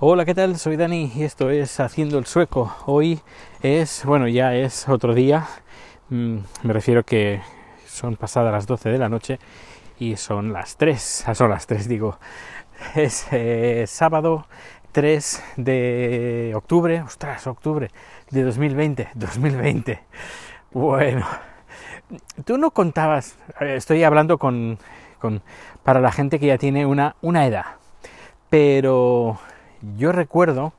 Hola, ¿qué tal? Soy Dani y esto es Haciendo el Sueco. Hoy es, bueno, ya es otro día. Mm, me refiero que son pasadas las 12 de la noche y son las 3. Ah, son las 3, digo. Es eh, sábado 3 de octubre. Ostras, octubre de 2020. 2020. Bueno, tú no contabas. eh, Estoy hablando con, con para la gente que ya tiene una, una edad. Pero yo recuerdo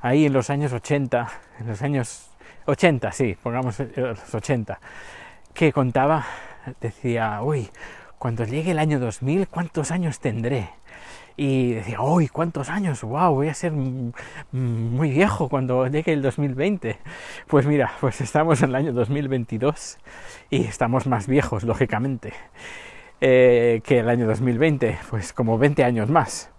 ahí en los años 80, en los años 80, sí, pongamos eh, los 80, que contaba, decía, uy, cuando llegue el año 2000, ¿cuántos años tendré? Y decía, uy, ¿cuántos años? ¡Wow! Voy a ser muy viejo cuando llegue el 2020. Pues mira, pues estamos en el año 2022 y estamos más viejos, lógicamente, eh, que el año 2020, pues como 20 años más.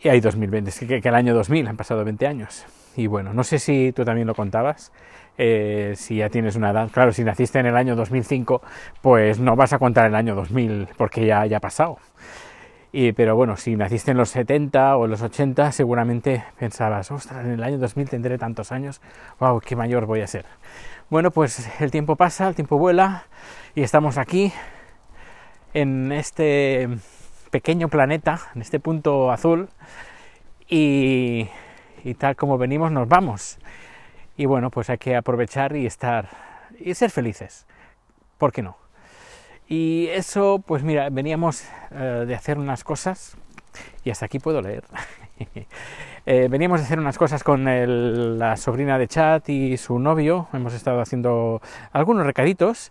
Y hay 2020, es que, el año 2000 han pasado 20 años. Y bueno, no sé si tú también lo contabas, eh, si ya tienes una edad. Claro, si naciste en el año 2005, pues no vas a contar el año 2000 porque ya haya pasado. Y, pero bueno, si naciste en los 70 o los 80, seguramente pensabas, ostras, en el año 2000 tendré tantos años, wow, qué mayor voy a ser. Bueno, pues el tiempo pasa, el tiempo vuela y estamos aquí en este pequeño planeta, en este punto azul, y, tal como venimos nos vamos. Y bueno, pues hay que aprovechar y estar y ser felices. ¿Por qué no? Y eso, pues mira, veníamos eh, de hacer unas cosas, y hasta aquí puedo leer. eh, veníamos de hacer unas cosas con el, la sobrina de Chat y su novio, hemos estado haciendo algunos recaditos.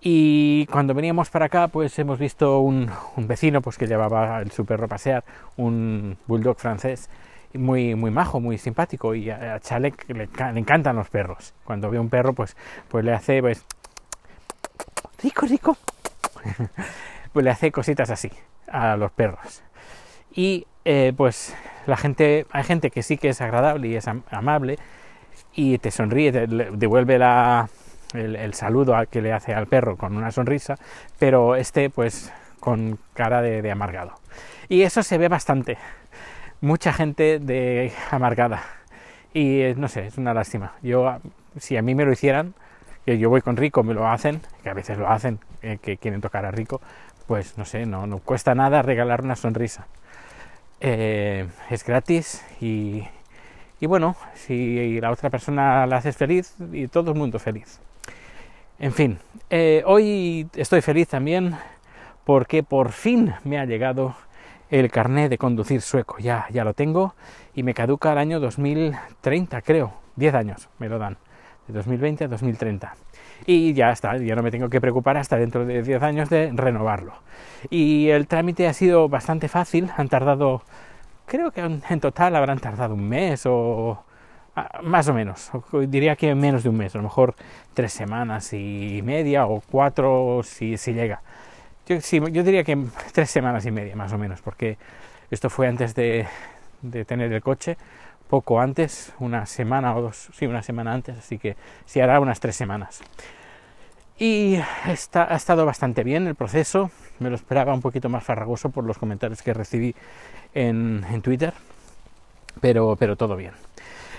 Y cuando veníamos para acá, pues hemos visto un, vecino pues, que llevaba su perro a pasear, un bulldog francés, muy, muy majo, muy simpático. Y a, a Chalek le, encantan los perros. Cuando ve un perro, pues, pues le hace, pues, rico, rico. pues le hace cositas así a los perros. Y eh, pues la gente, hay gente que sí que es agradable y es am amable y te sonríe, te devuelve la, el, el, saludo al que le hace al perro con una sonrisa, pero este pues con cara de, amargado. Y eso se ve bastante. Mucha gente de amargada. Y eh, no sé, es una lástima. Yo, si a mí me lo hicieran, que yo voy con Rico, me lo hacen, que a veces lo hacen, eh, que quieren tocar a Rico, pues no sé, no, no cuesta nada regalar una sonrisa. Eh, es gratis y, y bueno, si la otra persona la haces feliz, y todo el mundo feliz. En fin, eh, hoy estoy feliz también porque por fin me ha llegado el carnet de conducir sueco. Ya, ya lo tengo y me caduca el año 2030, creo. 10 años me lo dan, de 2020 a 2030. Y ya está, ya no me tengo que preocupar hasta dentro de 10 años de renovarlo. Y el trámite ha sido bastante fácil, han tardado, creo que en total habrán tardado un mes o más o menos, diría que menos de un mes, a lo mejor tres semanas y media o cuatro si, si llega. Yo, sí, yo diría que tres semanas y media más o menos, porque esto fue antes de, de tener el coche, poco antes, una semana o dos, sí, una semana antes, así que sí hará unas tres semanas. Y está, ha estado bastante bien el proceso, me lo esperaba un poquito más farragoso por los comentarios que recibí en, en Twitter, pero, pero todo bien.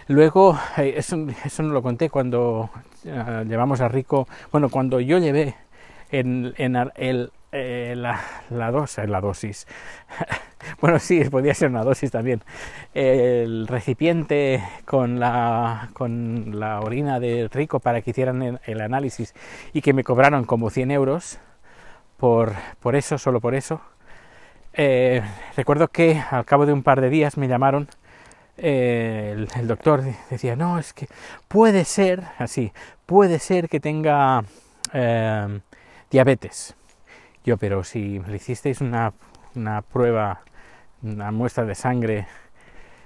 Luego, eh, eso, eso, no lo conté cuando uh, llevamos a Rico, bueno, cuando yo llevé en, en el, eh, la, la, dosis, la dosis, bueno, sí, podía ser una dosis también, el recipiente con la, con la orina de Rico para que hicieran el, el análisis y que me cobraron como 100 euros por, por eso, solo por eso. Eh, recuerdo que al cabo de un par de días me llamaron eh, el, doctor decía, no, es que puede ser, así, puede ser que tenga eh, diabetes. Yo, pero si le hicisteis una, una, prueba, una muestra de sangre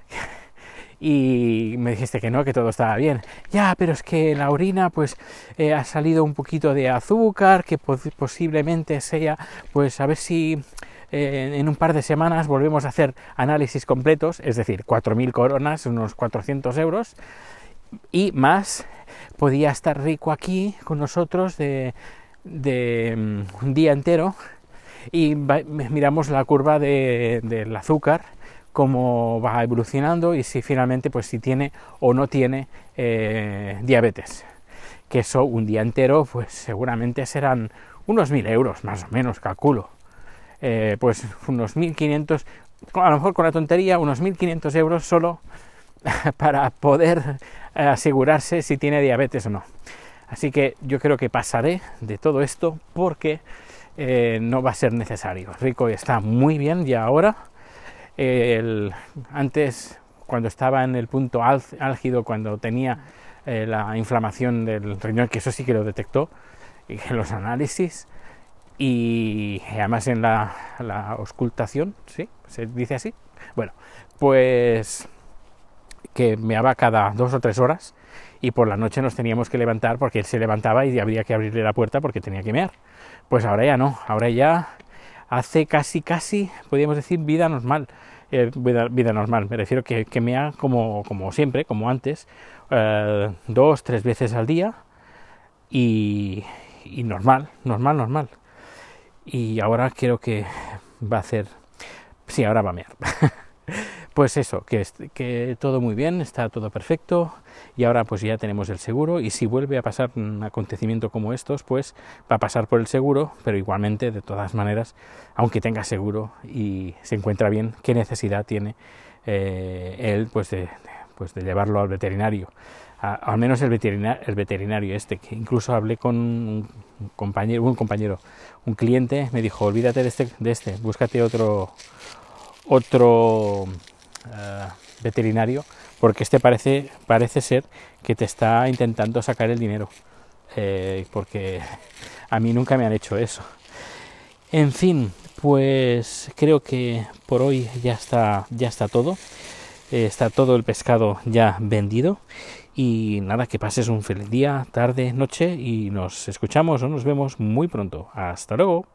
y me dijiste que no, que todo estaba bien. Ya, pero es que en la orina pues eh, ha salido un poquito de azúcar, que posiblemente sea, pues a ver si eh, en un par de semanas volvemos a hacer análisis completos, es decir, 4.000 coronas, unos 400 euros, y más, podía estar rico aquí con nosotros de, um, un día entero y miramos la curva de, del azúcar cómo va evolucionando y si finalmente pues si tiene o no tiene eh, diabetes. Que eso un día entero pues seguramente serán unos mil euros más o menos calculo eh, pues unos 1500 a lo mejor con la tontería unos 1500 euros solo para poder asegurarse si tiene diabetes o no. Así que yo creo que pasaré de todo esto porque eh, no va a ser necesario. Rico está muy bien ya ahora. Antes, cuando estaba en el punto álgido, cuando tenía eh, la inflamación del riñón, que eso sí que lo detectó en los análisis, y además en la, la auscultación, ¿sí? ¿Se dice así? Bueno, pues que meaba cada dos o tres horas y por la noche nos teníamos que levantar porque él se levantaba y habría que abrirle la puerta porque tenía que mear. Pues ahora ya no, ahora ya hace casi, casi, podríamos decir, vida normal. Eh, vida, normal, me refiero que, que mea como, como siempre, como antes, eh, dos, tres veces al día y normal, normal, normal. Y ahora creo que va a hacer, sí, ahora va a mear. pues eso, que, que todo muy bien, está todo perfecto y ahora pues ya tenemos el seguro y si vuelve a pasar un acontecimiento como estos, pues va a pasar por el seguro, pero igualmente de todas maneras, aunque tenga seguro y se encuentra bien, qué necesidad tiene eh, él pues de, pues de llevarlo al veterinario. Al menos el veterinario, el veterinario este, que incluso hablé con un compañero, un compañero, un cliente, me dijo, olvídate de este, de este búscate otro, otro eh, veterinario, porque este parece, parece ser que te está intentando sacar el dinero, eh, porque a mí nunca me han hecho eso. En fin, pues creo que por hoy ya está, ya está todo. Eh, está todo el pescado ya vendido. Y nada, que pases un feliz día, tarde, noche y nos escuchamos o nos vemos muy pronto. Hasta luego.